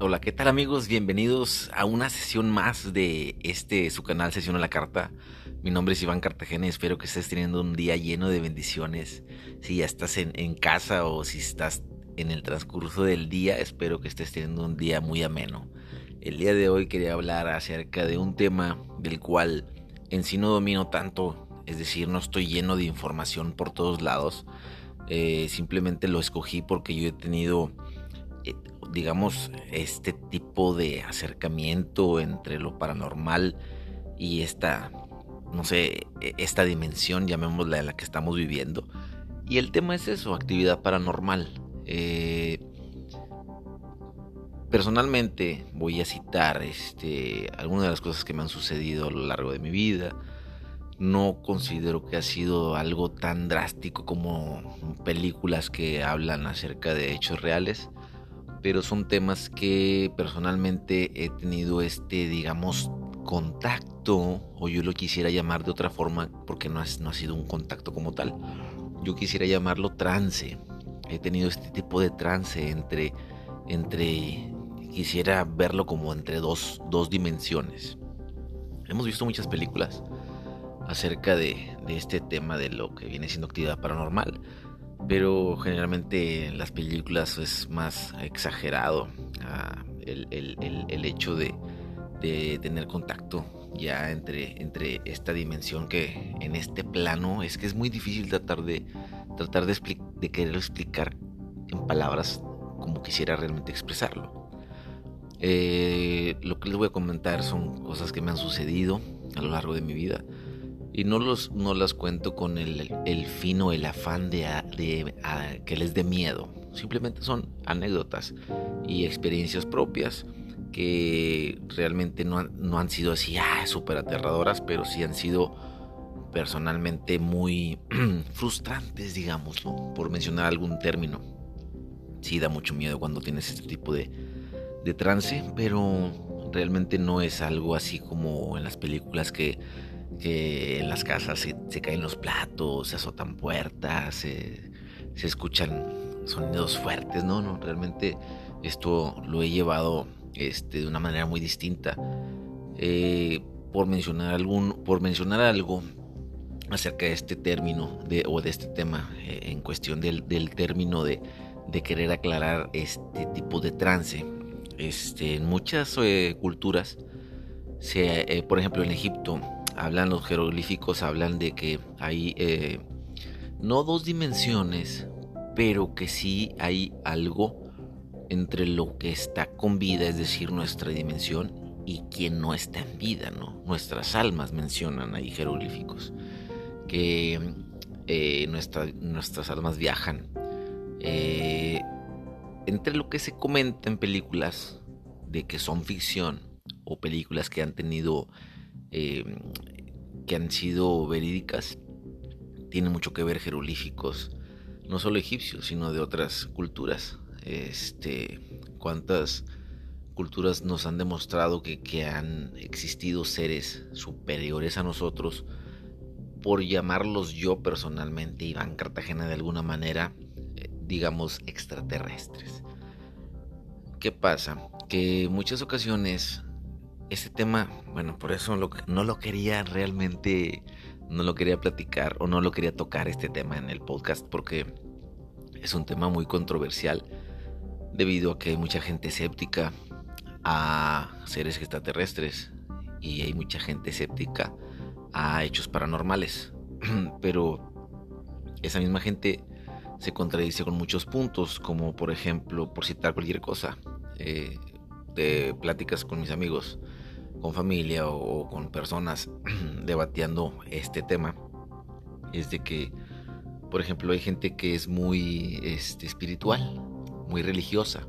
Hola, ¿qué tal amigos? Bienvenidos a una sesión más de este su canal Sesión a la Carta. Mi nombre es Iván Cartagena y espero que estés teniendo un día lleno de bendiciones. Si ya estás en, casa o si estás en el transcurso del día, espero que estés teniendo un día muy ameno. El día de hoy quería hablar acerca de un tema del cual en sí no domino tanto, es decir, no estoy lleno de información por todos lados. Eh, simplemente lo escogí porque yo he tenido digamos, este tipo de acercamiento entre lo paranormal y esta, no sé, e-, esta dimensión, llamémosla, en la que estamos viviendo. Y el tema es eso, actividad paranormal. Eh, personalmente voy a citar este, algunas de las cosas que me han sucedido a lo largo de mi vida. No considero que ha sido algo tan drástico como películas que hablan acerca de hechos reales pero son temas que personalmente he tenido este, digamos, contacto, o yo lo quisiera llamar de otra forma, porque no, no ha sido un contacto como tal, yo quisiera llamarlo trance. He tenido este tipo de trance entre, entre quisiera verlo como entre dos, dos dimensiones. Hemos visto muchas películas acerca de, de este tema de lo que viene siendo actividad paranormal pero generalmente en las películas es más exagerado ah, el, hecho de, tener contacto ya entre, entre esta dimensión que en este plano es que es muy difícil tratar de tratar de, de querer explicar en palabras como quisiera realmente expresarlo. Eh, lo que les voy a comentar son cosas que me han sucedido a lo largo de mi vida y no, los, no las cuento con el, el fin el afán de, de que les dé miedo. Simplemente son anécdotas y experiencias propias que realmente no, no han sido así ah, súper aterradoras, pero sí han sido personalmente muy frustrantes, digamos, por mencionar algún término. Sí da mucho miedo cuando tienes este tipo de, de trance, pero realmente no es algo así como en las películas que que en las casas se, caen los platos, se azotan puertas, se, escuchan sonidos fuertes, no, no, realmente esto lo he llevado este, de una manera muy distinta. Eh, por mencionar algún, por mencionar algo acerca de este término de, o de este tema eh, en cuestión del, término de, querer aclarar este tipo de trance. Este, en muchas eh, culturas, se, por ejemplo en Egipto, hablan los jeroglíficos, hablan de que hay eh, no dos dimensiones, pero que sí hay algo entre lo que está con vida, es decir, nuestra dimensión, y quien no está en vida, ¿no? Nuestras almas mencionan ahí jeroglíficos, que eh, nuestras almas viajan. Eh, entre lo que se comenta en películas de que son ficción o películas que han tenido Em, que han sido verídicas, tiene mucho que ver jeroglíficos, no solo egipcios, sino de otras culturas. Este, cuántas culturas nos han demostrado que, que han existido seres superiores a nosotros, por llamarlos yo personalmente, Iván Cartagena, de alguna manera, eh, digamos, extraterrestres. ¿Qué pasa? Que en muchas ocasiones este tema, bueno, por eso no lo quería realmente, no lo quería platicar o no lo quería tocar este tema en el podcast porque es un tema muy controversial debido a que hay mucha gente escéptica a seres extraterrestres y hay mucha gente escéptica a hechos paranormales. Pero esa misma gente se contradice con muchos puntos, como por ejemplo, por citar cualquier cosa, eh, de pláticas con mis amigos con familia o, con personas debatiendo este tema es de que, por ejemplo, hay gente que es muy este, espiritual, muy religiosa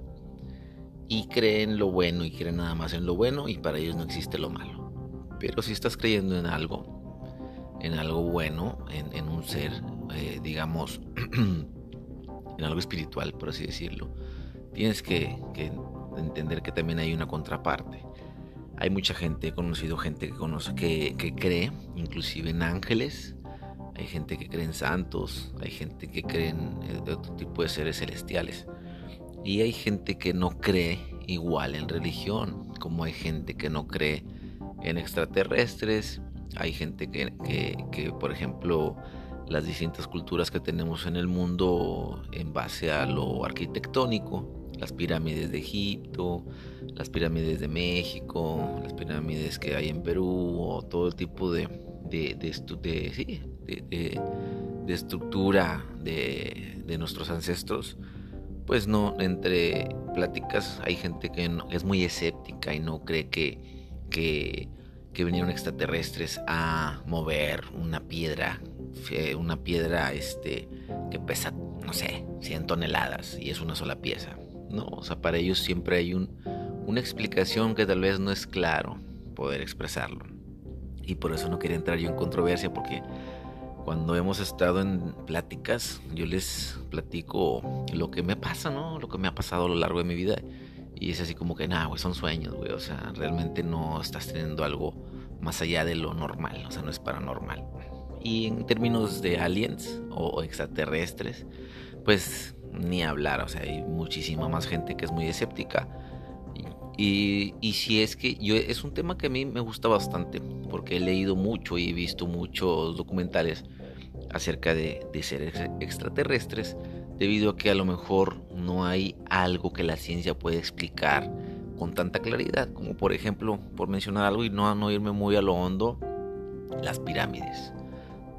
y cree en lo bueno y cree nada más en lo bueno y para ellos no existe lo malo. Pero si estás creyendo en algo, en algo bueno, en, un ser, eh, digamos, en algo espiritual, por así decirlo, tienes que entender que también hay una contraparte hay mucha gente, he conocido gente que conoce, que, cree, inclusive en ángeles, hay gente que cree en santos, hay gente que cree en otro tipo de seres celestiales. Y hay gente que no cree igual en religión, como hay gente que no cree en extraterrestres, hay gente que, que, por ejemplo, las distintas culturas que tenemos en el mundo en base a lo arquitectónico, las pirámides de Egipto, las pirámides de México, las pirámides que hay en Perú, o todo tipo de, de, de, estructura de, nuestros ancestros, pues no, entre pláticas hay gente que es muy escéptica y no cree que, que, que vinieron extraterrestres a mover una piedra, una piedra este, que pesa, no sé, 100 toneladas y es una sola pieza. No, o sea, para ellos siempre hay un, una explicación que tal vez no es claro poder expresarlo. Y por eso no quería entrar yo en controversia porque cuando hemos estado en pláticas, yo les platico lo que me pasa, ¿no? Lo que me ha pasado a lo largo de mi vida. Y es así como que, nada, güey, son sueños, güey. O sea, realmente no estás teniendo algo más allá de lo normal. O sea, no es paranormal. Y en términos de aliens o extraterrestres, pues ni hablar, o sea, hay muchísima más gente que es muy escéptica. Y, y, si es que yo es un tema que a mí me gusta bastante, porque he leído mucho y he visto muchos documentales acerca de, de seres extraterrestres, debido a que a lo mejor no hay algo que la ciencia pueda explicar con tanta claridad, como por ejemplo, por mencionar algo y no, no irme muy a lo hondo, las pirámides.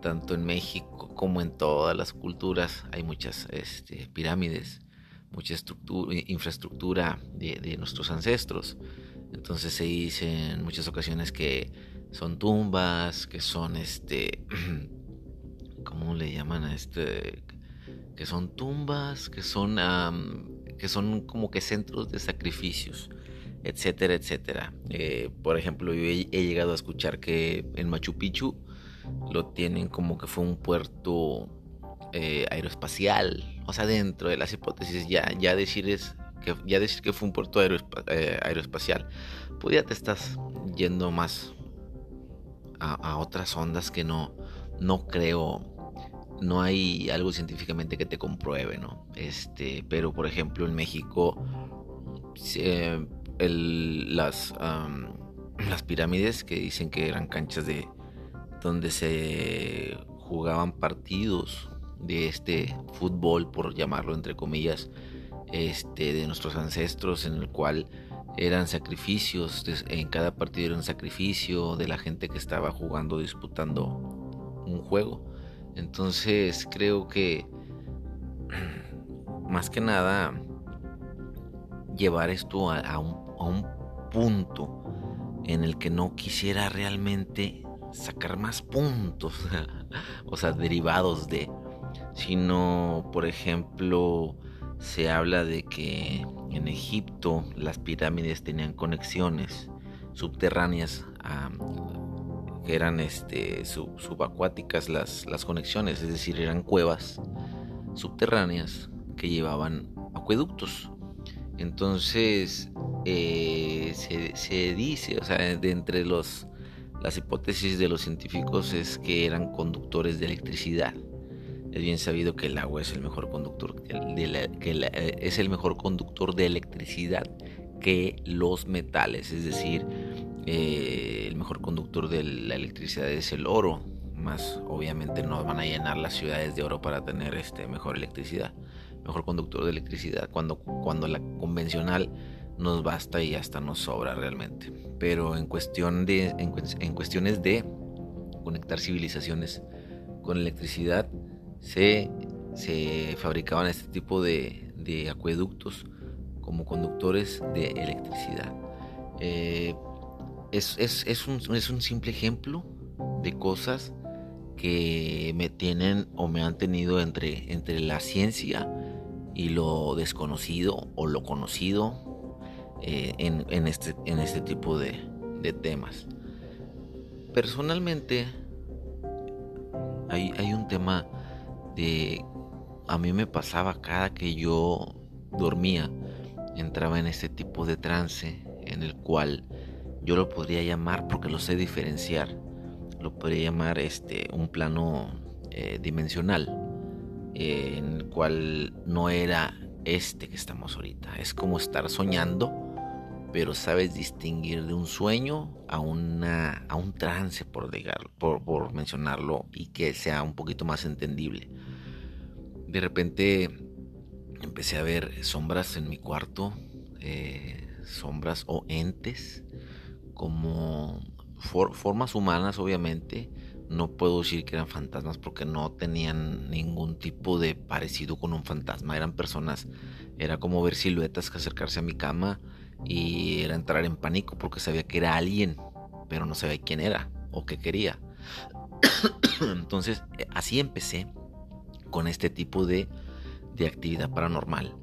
Tanto en México como en todas las culturas hay muchas este, pirámides, mucha infraestructura de, nuestros ancestros. Entonces se dice en muchas ocasiones que son tumbas, que son este, ¿cómo le llaman a este? Que son tumbas, que son, que son como que centros de sacrificios, etcétera, etcétera. Eh, por ejemplo, yo he llegado a escuchar que en Machu Picchu lo tienen como que fue un puerto eh, aeroespacial. O sea, dentro de las hipótesis ya, ya decir es que ya decir que fue un puerto eh, aeroespacial, pues ya te estás yendo más a, otras ondas que no, no creo, no hay algo científicamente que te compruebe, ¿no? Este, pero por ejemplo en México, las, las pirámides que dicen que eran canchas de, donde se jugaban partidos de este fútbol, por llamarlo entre comillas, este, de nuestros ancestros, en el cual eran sacrificios, en cada partido era un sacrificio de la gente que estaba jugando, disputando un juego. Entonces creo que más que nada llevar esto a, un, a un punto en el que no quisiera realmente sacar más puntos, o sea, derivados de, sino, por ejemplo, se habla de que en Egipto las pirámides tenían conexiones subterráneas que eran este, subacuáticas las, las conexiones, es decir, eran cuevas subterráneas que llevaban acueductos. Entonces eh, se, se, dice, o sea, de entre los las hipótesis de los científicos es que eran conductores de electricidad. Es bien sabido que el agua es el mejor conductor, de que eh, es el mejor conductor de electricidad que los metales, es decir, eh, el mejor conductor de la electricidad es el oro, más obviamente no van a llenar las ciudades de oro para tener este mejor electricidad, mejor conductor de electricidad, cuando, cuando la convencional nos basta y hasta nos sobra realmente. Pero en, cuestión de, en, cuestiones de conectar civilizaciones con electricidad, se, se fabricaban este tipo de, de, acueductos como conductores de electricidad. Eh, es, es, es, un, es un simple ejemplo de cosas que me tienen o me han tenido entre, entre la ciencia y lo desconocido o lo conocido eh, en, este, en este tipo de, temas. Personalmente, hay, hay un tema de... A mí me pasaba cada que yo dormía, entraba en este tipo de trance en el cual yo lo podría llamar, porque lo sé diferenciar, lo podría llamar este, un plano eh, dimensional, eh, en el cual no era este que estamos ahorita. Es como estar soñando pero sabes distinguir de un sueño a, una, a un trance, por, por, por mencionarlo, y que sea un poquito más entendible. De repente empecé a ver sombras en mi cuarto, eh, sombras o entes, como formas humanas obviamente. No puedo decir que eran fantasmas porque no tenían ningún tipo de parecido con un fantasma. Eran personas, era como ver siluetas que acercarse a mi cama y era entrar en pánico porque sabía que era alguien, pero no sabía quién era o qué quería. Entonces, eh, así empecé con este tipo de, de, actividad paranormal.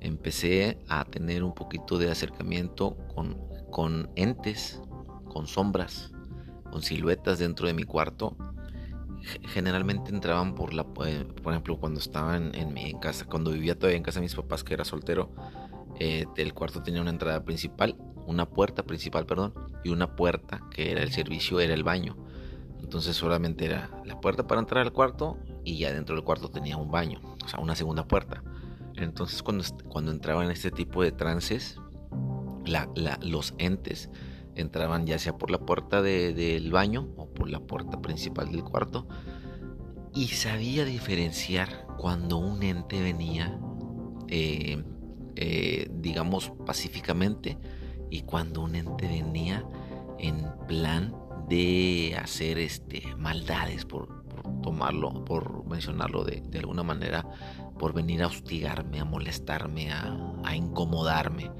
Empecé a tener un poquito de acercamiento con, con entes, con sombras, con siluetas dentro de mi cuarto. Generalmente entraban por la, eh, por ejemplo, cuando estaba en, en mi casa, cuando vivía todavía en casa de mis papás, que era soltero, eh, el cuarto tenía una entrada principal, una puerta principal, perdón, y una puerta que era el servicio, era el baño. Entonces solamente era la puerta para entrar al cuarto y ya dentro del cuarto tenía un baño, o sea, una segunda puerta. Entonces cuando, cuando entraba en este tipo de trances, los entes entraban ya sea por la puerta del baño o por la puerta principal del cuarto y sabía diferenciar cuando un ente venía eh, eh, digamos, pacíficamente y cuando un ente venía en plan de hacer este, maldades, por, tomarlo, por mencionarlo de, alguna manera, por venir a hostigarme, a molestarme, a, incomodarme,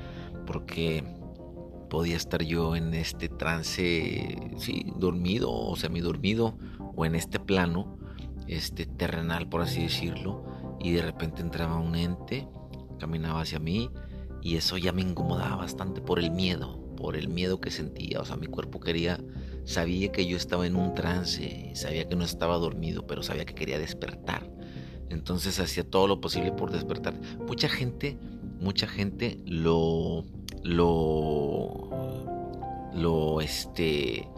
porque podía estar yo en este trance, sí, dormido o semidormido, o en este plano, este terrenal, por así decirlo, y de repente entraba un ente caminaba hacia mí y eso ya me incomodaba bastante por el miedo, por el miedo que sentía. O sea, mi cuerpo quería, sabía que yo estaba en un trance, sabía que no estaba dormido, pero sabía que quería despertar. Entonces hacía todo lo posible por despertar. Mucha gente, mucha gente lo, lo, lo, este,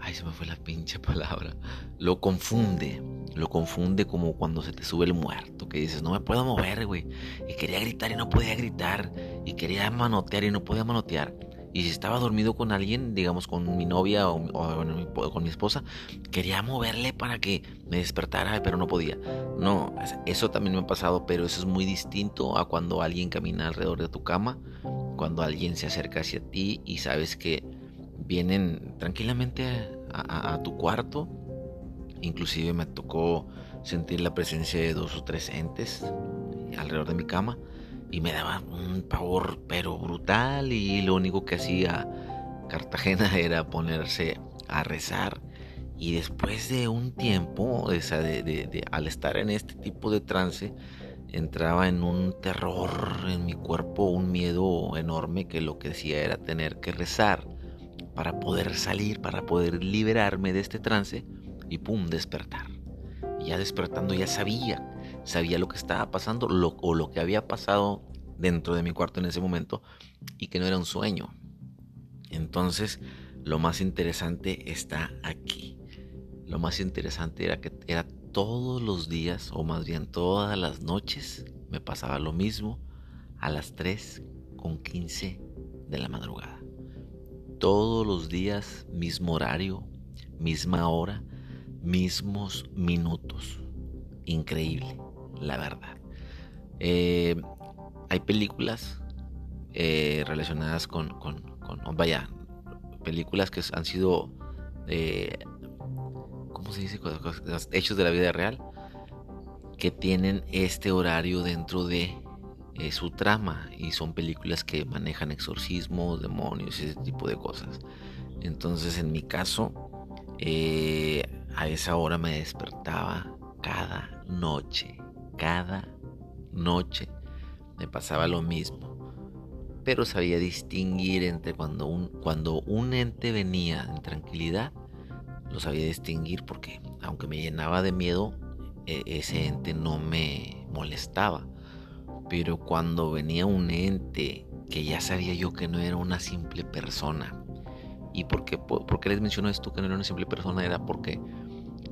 ay, se me fue la pinche palabra, lo confunde lo confunde como cuando se te sube el muerto, que dices, no me puedo mover, güey. Y quería gritar y no podía gritar. Y quería manotear y no podía manotear. Y si estaba dormido con alguien, digamos con mi novia o, con mi esposa, quería moverle para que me despertara, pero no podía. No, eso también me ha pasado, pero eso es muy distinto a cuando alguien camina alrededor de tu cama, cuando alguien se acerca hacia ti y sabes que vienen tranquilamente a tu cuarto. Inclusive me tocó sentir la presencia de dos o tres entes alrededor de mi cama y me daba un pavor pero brutal. Y lo único que hacía Cartagena era ponerse a rezar. Y después de un tiempo, al estar en este tipo de trance, entraba en un terror en mi cuerpo, un miedo enorme que lo que decía era tener que rezar para poder salir, para poder liberarme de este trance y pum, despertar. Y ya despertando ya sabía, sabía lo que estaba pasando o lo que había pasado dentro de mi cuarto en ese momento y que no era un sueño. Entonces, lo más interesante está aquí. Lo más interesante era que era todos los días, o más bien todas las noches, me pasaba lo mismo a las 3 con 15 de la madrugada. Todos los días, mismo horario, misma hora, mismos minutos. Increíble, la verdad. Eh, hay películas eh, relacionadas con, con, vaya, películas que han sido, eh, ¿cómo se dice? Hechos de la vida real, que tienen este horario dentro de su trama y son películas que manejan exorcismos, demonios y ese tipo de cosas. Entonces, en mi caso, eh, a esa hora me despertaba cada noche, cada noche me pasaba lo mismo. Pero sabía distinguir entre cuando un, cuando un ente venía en tranquilidad, lo sabía distinguir porque aunque me llenaba de miedo, e, ese ente no me molestaba. Pero cuando venía un ente que ya sabía yo que no era una simple persona, ¿y por qué, por qué les menciono esto que no era una simple persona? Era porque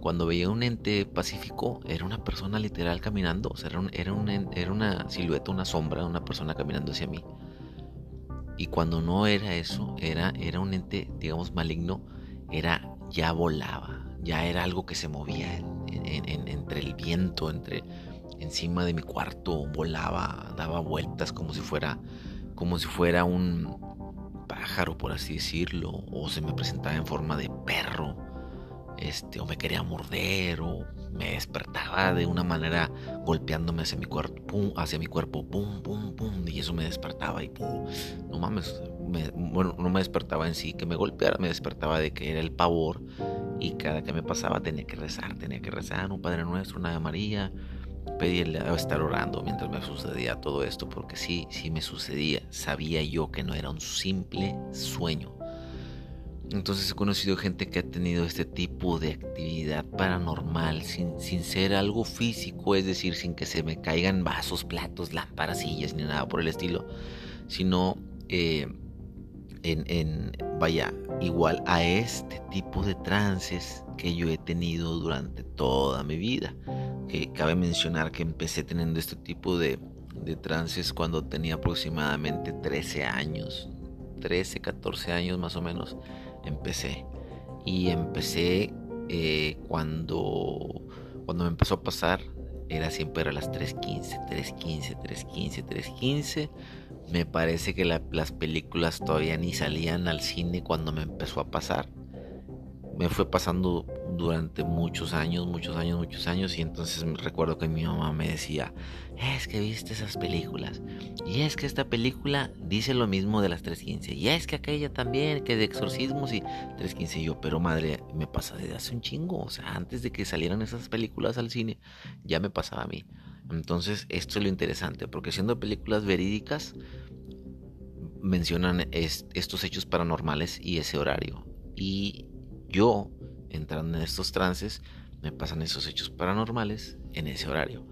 cuando veía un ente pacífico, era una persona literal caminando, o sea, era, era, una silueta, una sombra, una persona caminando hacia mí. Y cuando no era eso, era, era un ente, digamos, maligno, era ya volaba, ya era algo que se movía entre el viento, entre encima de mi cuarto, volaba, daba vueltas como si fuera, como si fuera un pájaro, por así decirlo, o se me presentaba en forma de perro, este, o me quería morder, o me despertaba de una manera golpeándome hacia mi cuerpo, pum, hacia mi cuerpo, pum, pum, pum, y eso me despertaba y pum, no mames, bueno, no me despertaba en sí que me golpeara, me despertaba de que era el pavor y cada que me pasaba tenía que rezar, tenía que rezar un Padre Nuestro, una María, pedirle a estar orando mientras me sucedía todo esto, porque sí, sí me sucedía, sabía yo que no era un simple sueño. Entonces he conocido gente que ha tenido este tipo de actividad paranormal sin, sin ser algo físico, es decir, sin que se me caigan vasos, platos, lámparas, sillas ni nada por el estilo, sino eh, en, vaya, igual a este tipo de trances que yo he tenido durante toda mi vida. Que cabe mencionar que empecé teniendo este tipo de, de trances cuando tenía aproximadamente 13 años, 13, 14 años más o menos, empecé. Y empecé eh, cuando, cuando me empezó a pasar, era siempre a las 3.15, 3.15, 3.15, 3.15 me parece que las películas todavía ni salían al cine cuando me empezó a pasar. Me fue pasando durante muchos años, muchos años, muchos años y entonces recuerdo que mi mamá me decía, es que viste esas películas y es que esta película dice lo mismo de las 3.15 y es que aquella también, que de exorcismos y 3.15 yo, pero madre, me pasa desde hace un chingo, o sea, antes de que salieran esas películas al cine, ya me pasaba a mí. Entonces, esto es lo interesante, porque siendo películas verídicas, mencionan estos hechos paranormales y ese horario. Y yo, entrando en estos trances, me pasan esos hechos paranormales en ese horario.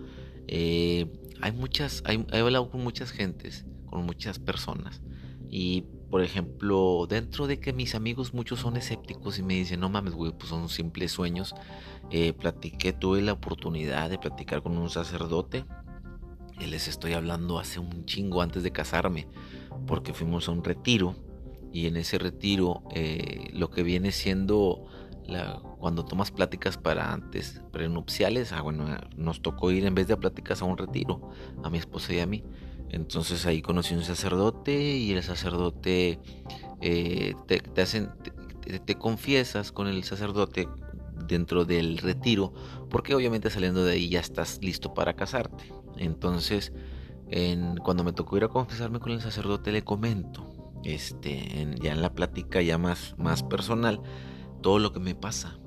Eh, hay muchas, he hablado con muchas gentes, con muchas personas. Y por ejemplo, dentro de que mis amigos muchos son escépticos y me dicen, no mames, güey, pues son simples sueños. Eh, platiqué, tuve la oportunidad de platicar con un sacerdote. Y les estoy hablando hace un chingo antes de casarme, porque fuimos a un retiro. Y en ese retiro, eh, lo que viene siendo cuando tomas pláticas para antes, prenupciales, ah, bueno, nos tocó ir en vez de pláticas a un retiro, a mi esposa y a mí. Entonces ahí conocí un sacerdote y el sacerdote eh, te, hacen, te, confiesas con el sacerdote dentro del retiro, porque obviamente saliendo de ahí ya estás listo para casarte. Entonces, en, cuando me tocó ir a confesarme con el sacerdote, le comento, este, ya en la plática ya más, más personal, todo lo que me pasa,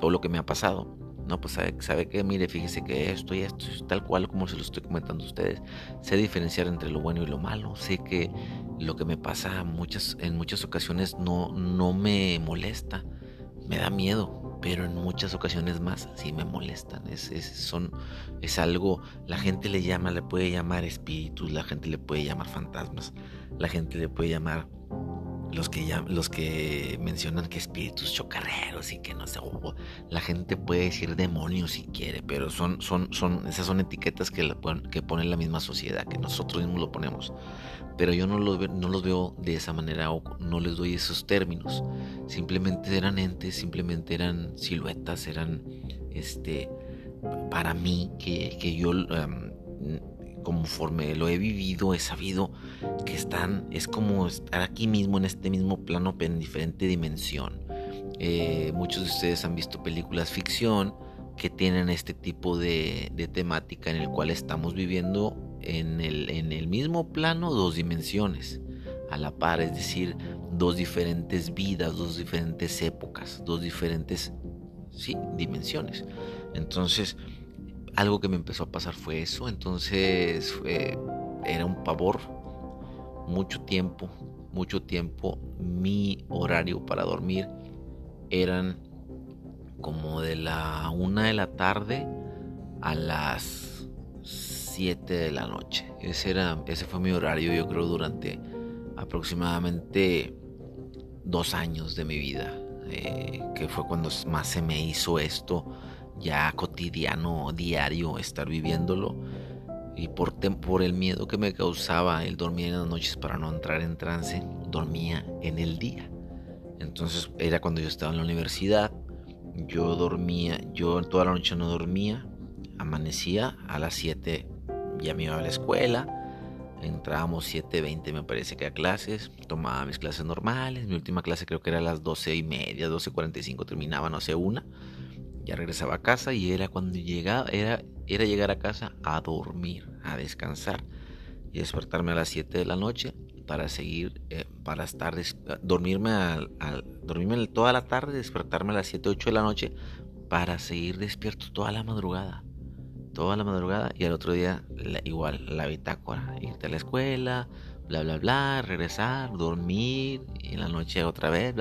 todo lo que me ha pasado. No, pues sabe, sabe que, mire, fíjese que esto y esto es tal cual como se lo estoy comentando a ustedes. Sé diferenciar entre lo bueno y lo malo. Sé que lo que me pasa muchas, en muchas ocasiones no, no me molesta. Me da miedo, pero en muchas ocasiones más sí me molestan. Es, es, son, es algo, la gente le llama, le puede llamar espíritus, la gente le puede llamar fantasmas, la gente le puede llamar los que, ya, los que mencionan que espíritus chocarreros y que no sé, la gente puede decir demonios si quiere, pero son, son, son, esas son etiquetas que, la, que pone la misma sociedad, que nosotros mismos lo ponemos. Pero yo no los, no los veo de esa manera o no les doy esos términos. Simplemente eran entes, simplemente eran siluetas, eran, este, para mí, que, que yo conforme lo he vivido, he sabido que están, es como estar aquí mismo, en este mismo plano, pero en diferente dimensión. Eh, muchos de ustedes han visto películas ficción que tienen este tipo de, temática en el cual estamos viviendo en el, en el mismo plano dos dimensiones a la par, es decir, dos diferentes vidas, dos diferentes épocas, dos diferentes sí, dimensiones. Entonces, algo que me empezó a pasar fue eso. Entonces era un pavor. Mucho tiempo, mucho tiempo. Mi horario para dormir eran como de la una de la tarde a las 7 de la noche. Ese, era, ese fue mi horario, yo creo, durante aproximadamente dos años de mi vida. Eh, que fue cuando más se me hizo esto ya cotidiano, diario, estar viviéndolo. y por, por el miedo que me causaba el dormir en las noches para no entrar en trance, dormía en el día. Entonces era cuando yo estaba en la universidad, yo dormía, yo toda la noche no dormía, amanecía a las 7, ya me iba a la escuela, entrábamos 7.20 me parece que a clases, tomaba mis clases normales, mi última clase creo que era a las 12 y media, 12.45 terminaba, no sé, una, ya regresaba a casa y era cuando llegaba, era, era llegar a casa a dormir, a descansar y despertarme a las 7 de la noche para seguir, eh, para estar, dormirme, al, dormirme toda la tarde, despertarme a las 7, 8 de la noche para seguir despierto toda la madrugada. Toda la madrugada y al otro día igual la bitácora, irte a la escuela, bla, bla, bla, regresar, dormir y en la noche otra vez.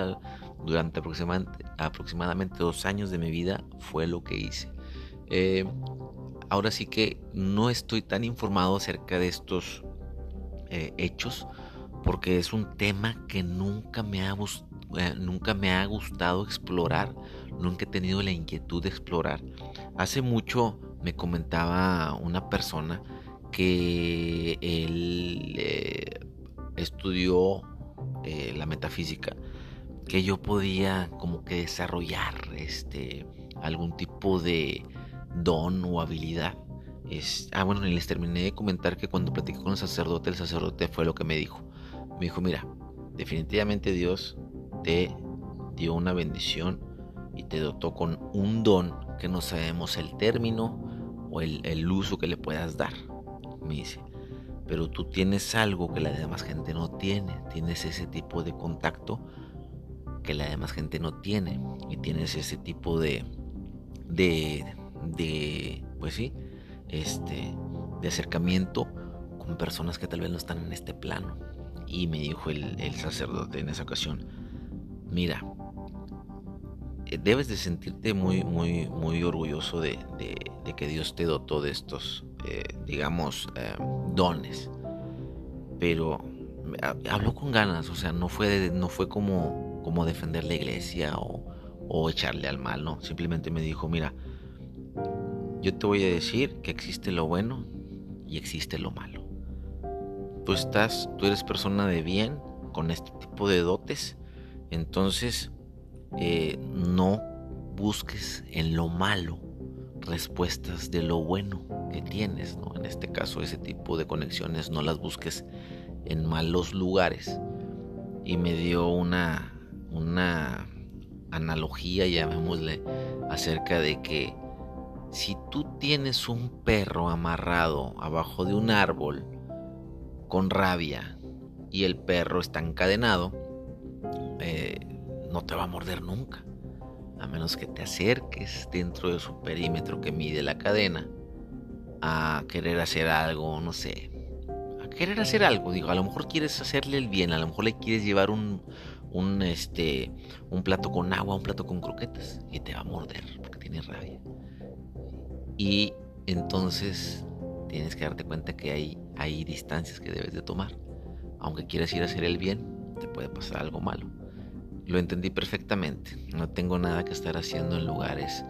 Durante aproximadamente, aproximadamente dos años de mi vida fue lo que hice. Eh, ahora sí que no estoy tan informado acerca de estos eh, hechos porque es un tema que nunca me ha, eh, nunca me ha gustado explorar, nunca he tenido la inquietud de explorar. Hace mucho me comentaba una persona que él eh, estudió eh, la metafísica, que yo podía como que desarrollar este, algún tipo de don o habilidad. Ah, bueno, les terminé de comentar que cuando platicé con el sacerdote, el sacerdote fue lo que me dijo me dijo, mira, definitivamente Dios te dio una bendición y te dotó con un don que no sabemos el término o el, uso que le puedas dar. Me dice, pero tú tienes algo que la demás gente no tiene, tienes ese tipo de contacto que la demás gente no tiene y tienes ese tipo de, de, de pues sí, este, de acercamiento con personas que tal vez no están en este plano. Y me dijo el, sacerdote en esa ocasión, mira, debes de sentirte muy, muy, muy orgulloso de, que Dios te dotó de estos, eh, digamos, eh, dones. Pero habló con ganas, o sea, no fue, no fue como, como defender la iglesia o, o echarle al mal, no. Simplemente me dijo, mira, yo te voy a decir que existe lo bueno y existe lo malo tú estás, tú eres persona de bien con este tipo de dotes, entonces eh, no busques en lo malo respuestas de lo bueno que tienes, ¿no? En este caso, ese tipo de conexiones no las busques en malos lugares. Y me dio una, una analogía, llamémosle, acerca de que si tú tienes un perro amarrado abajo de un árbol con rabia y el perro está encadenado, eh, no te va a morder nunca. A menos que te acerques dentro de su perímetro que mide la cadena a querer hacer algo, no sé. A querer hacer algo, digo, a lo mejor quieres hacerle el bien, a lo mejor le quieres llevar un, un, este, un plato con agua, un plato con croquetas y te va a morder porque tiene rabia. Y entonces tienes que darte cuenta que hay, hay distancias que debes de tomar. Aunque quieras ir a hacer el bien, te puede pasar algo malo. Lo entendí perfectamente. No tengo nada que estar haciendo en lugares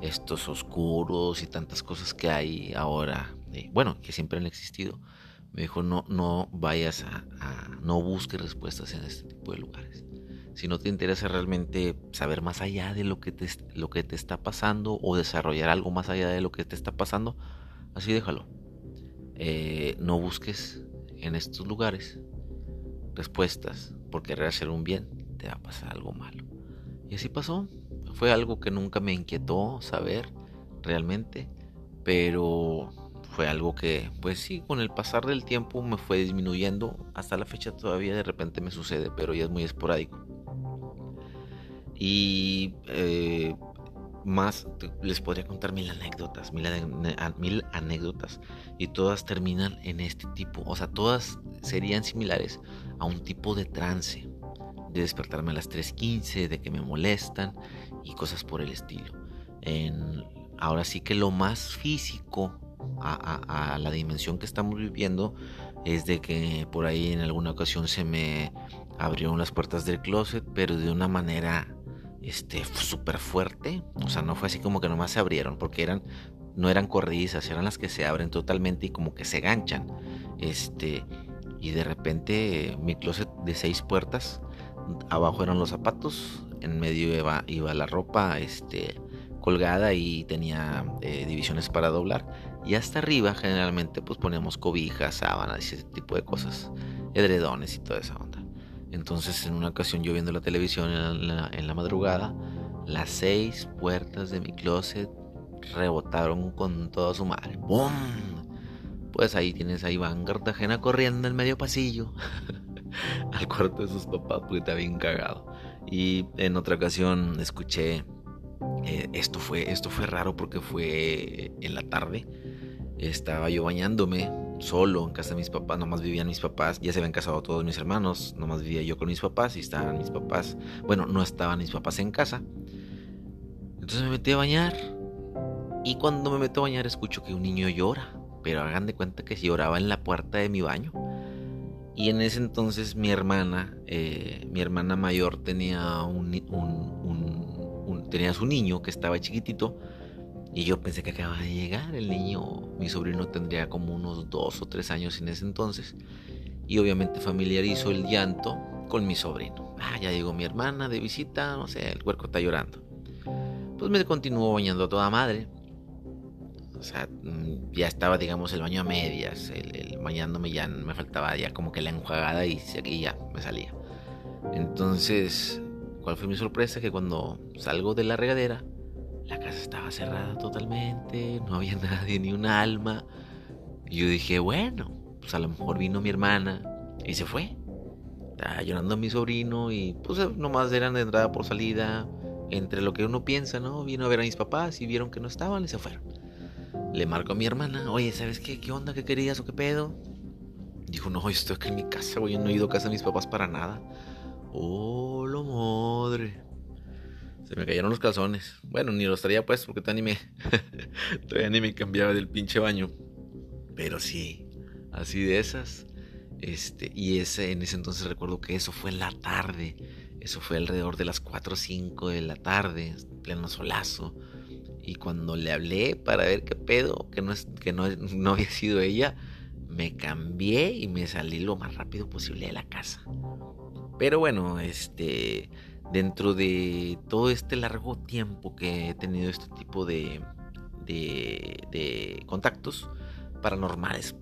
estos oscuros y tantas cosas que hay ahora. bueno, que siempre han existido. Me dijo, no, no vayas a, no busques respuestas en este tipo de lugares. Si no te interesa realmente saber más allá de lo que te, lo que te está pasando o desarrollar algo más allá de lo que te está pasando, así déjalo eh, no busques en estos lugares respuestas por querer hacer un bien, te va a pasar algo malo. Y así pasó. Fue algo que nunca me inquietó saber realmente, pero fue algo que, pues sí, con el pasar del tiempo me fue disminuyendo. Hasta la fecha todavía de repente me sucede, pero ya es muy esporádico. Y eh, más les podría contar mil anécdotas, mil, mil, anécdotas y todas terminan en este tipo, o sea, todas serían similares a un tipo de trance, de despertarme a las 3.15, de que me molestan y cosas por el estilo. En, ahora sí que lo más físico a, la dimensión que estamos viviendo es de que por ahí en alguna ocasión se me abrieron las puertas del closet, pero de una manera este súper fuerte. O sea, no fue así como que nomás se abrieron, porque eran no eran corredizas, eran las que se abren totalmente y como que se ganchan. Este, y de repente mi closet de seis puertas, abajo eran los zapatos, en medio iba, iba la ropa este, colgada y tenía eh, divisiones para doblar. Y hasta arriba generalmente pues poníamos cobijas, sábanas y ese tipo de cosas, edredones y toda esa onda. Entonces en una ocasión yo viendo la televisión en la, madrugada, las seis puertas de mi closet rebotaron con toda su madre. ¡Bum! Pues ahí tienes a Iván Cartagena corriendo en medio pasillo al cuarto de sus papás porque está bien cagado. Y en otra ocasión escuché, eh, esto, fue, esto fue raro porque fue en la tarde. Estaba yo bañándome solo en casa de mis papás, nomás vivían mis papás, ya se habían casado todos mis hermanos, nomás vivía yo con mis papás y estaban mis papás, bueno, no estaban mis papás en casa. Entonces me metí a bañar y cuando me meto a bañar escucho que un niño llora, pero hagan de cuenta que lloraba en la puerta de mi baño. Y en ese entonces mi hermana, eh, mi hermana mayor tenía un, tenía su niño que estaba chiquitito y yo pensé que acababa de llegar el niño, mi sobrino tendría como unos dos o tres años en ese entonces y obviamente familiarizó el llanto con mi sobrino. Ah, ya llegó mi hermana de visita, no sé, el huerco está llorando. Pues me continuó bañando a toda madre o sea, mm, ya estaba, digamos, el baño a medias, el, bañándome ya me faltaba ya como que la enjuagada y aquí ya me salía. Entonces, ¿cuál fue mi sorpresa? Que cuando salgo de la regadera, la casa estaba cerrada totalmente, no había nadie, ni un alma. Y yo dije, bueno, pues a lo mejor vino mi hermana y se fue. Estaba llorando a mi sobrino y pues nomás eran de entrada por salida. Entre lo que uno piensa, ¿no? Vino a ver a mis papás y vieron que no estaban y se fueron. Le marco a mi hermana, oye, ¿sabes qué? ¿Qué onda? ¿Qué querías o qué pedo? Dijo, no, yo estoy aquí en mi casa, güey, no he ido a casa de mis papás para nada. Oh, lo madre. Se me cayeron los calzones. Bueno, ni los traía pues porque todavía ni me, todavía ni me cambiaba del pinche baño. Pero sí, así de esas. Este, y ese, en ese entonces recuerdo que eso fue en la tarde. Eso fue alrededor de las 4 o 5 de la tarde, pleno solazo. Y cuando le hablé para ver qué pedo, que no, es, que no, no había sido ella, me cambié y me salí lo más rápido posible de la casa. Pero bueno, este, dentro de todo este largo tiempo que he tenido este tipo de, de, de contactos paranormales,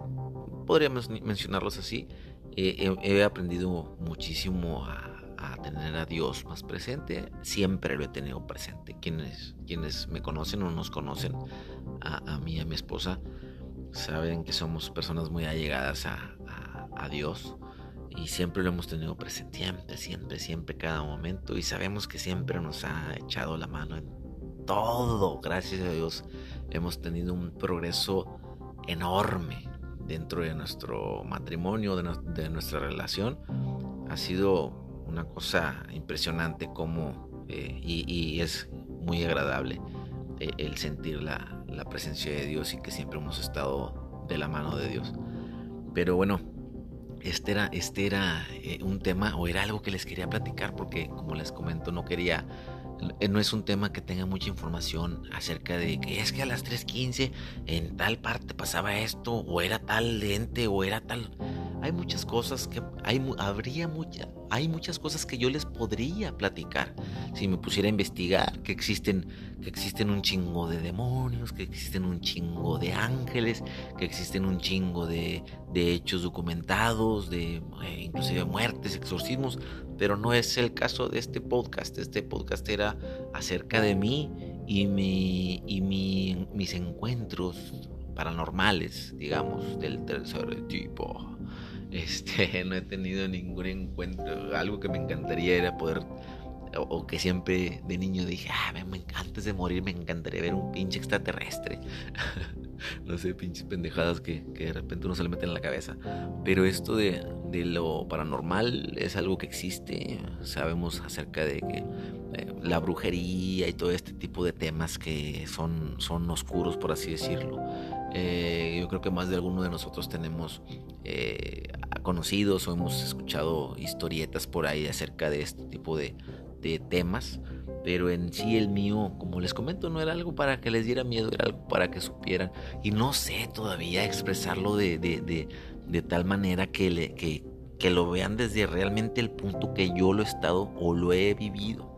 podríamos mencionarlos así, he aprendido muchísimo a, a tener a Dios más presente, siempre lo he tenido presente. Quienes, quienes me conocen o nos conocen, a, mí y a mi esposa, saben que somos personas muy allegadas a, a, Dios y siempre lo hemos tenido presente, siempre, siempre, siempre, cada momento y sabemos que siempre nos ha echado la mano en todo, gracias a Dios hemos tenido un progreso enorme dentro de nuestro matrimonio, de, de nuestra relación. Ha sido una cosa impresionante como eh, y, es muy agradable eh, el sentir la, la, presencia de Dios y que siempre hemos estado de la mano de Dios. Pero bueno, este era, este era eh, un tema o era algo que les quería platicar porque como les comento no quería no es un tema que tenga mucha información acerca de que es que a las 3.15 en tal parte pasaba esto o era tal ente o era tal hay muchas cosas que hay habría mucha, hay muchas cosas que yo les podría platicar. Si me pusiera a investigar que existen que existen un chingo de demonios que existen un chingo de ángeles que existen un chingo de, de hechos documentados de eh, inclusive muertes exorcismos pero no es el caso de este podcast. Este podcast era acerca de mí y mi y mi, mis encuentros paranormales digamos del tercer tipo este, no he tenido ningún encuentro. Algo que me encantaría era poder, o, que siempre de niño dije, ah, antes de morir me encantaría ver un pinche extraterrestre. no sé, pinches pendejadas que, de repente uno se le mete en la cabeza. Pero esto de, lo paranormal es algo que existe. Sabemos acerca de que eh, la brujería y todo este tipo de temas que son, son oscuros, por así decirlo. Eh, yo creo que más de alguno de nosotros tenemos eh, conocidos o hemos escuchado historietas por ahí acerca de este tipo de, temas. Pero en sí el mío, como les comento, no era algo para que les diera miedo, era algo para que supieran. Y no sé todavía expresarlo de, de, de, tal manera que, le, que, que lo vean desde realmente el punto que yo lo he estado o lo he vivido.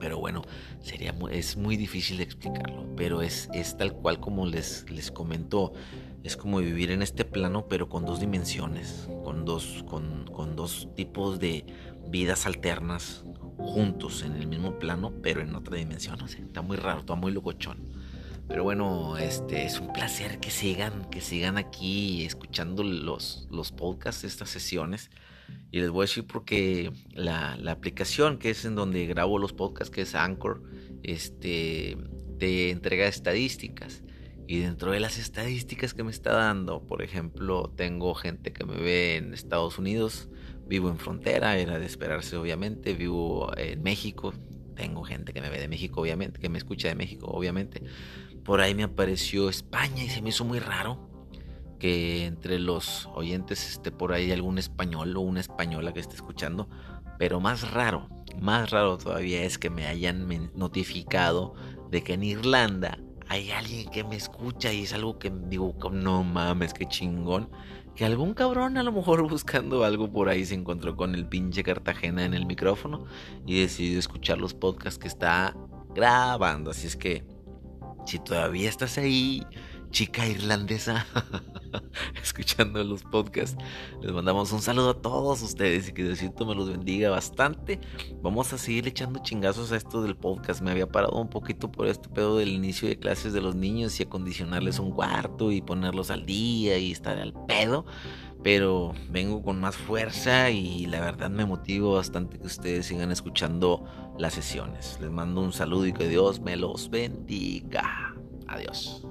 Pero bueno, sería es muy difícil de explicarlo, pero es, es tal cual como les, les comento, es como vivir en este plano, pero con dos dimensiones, con dos, con, con dos tipos de vidas alternas juntos en el mismo plano, pero en otra dimensión. No sé, está muy raro, está muy locochón. Pero bueno, este es un placer que sigan, que sigan aquí escuchando los, los podcasts, estas sesiones. Y les voy a decir porque la, la, aplicación que es en donde grabo los podcasts, que es Anchor, este, te entrega estadísticas. Y dentro de las estadísticas que me está dando, por ejemplo, tengo gente que me ve en Estados Unidos, Vivo en frontera, era de esperarse obviamente. Vivo en México, tengo gente que me ve de México obviamente, que me escucha de México obviamente. Por ahí me apareció España y se me hizo muy raro que entre los oyentes esté por ahí algún español o una española que esté escuchando. Pero más raro, más raro todavía es que me hayan notificado de que en Irlanda hay alguien que me escucha y es algo que digo, no mames, qué chingón que algún cabrón a lo mejor buscando algo por ahí se encontró con el pinche Cartagena en el micrófono y decidió escuchar los podcasts que está grabando. Así es que si todavía estás ahí, chica irlandesa, escuchando los podcasts. Les mandamos un saludo a todos ustedes y que Diosito me los bendiga bastante. Vamos a seguir echando chingazos a esto del podcast. Me había parado un poquito por este pedo del inicio de clases de los niños y acondicionarles un cuarto y ponerlos al día y estar al pedo. Pero vengo con más fuerza y la verdad me motivo bastante que ustedes sigan escuchando las sesiones. Les mando un saludo y que Dios me los bendiga. Adiós.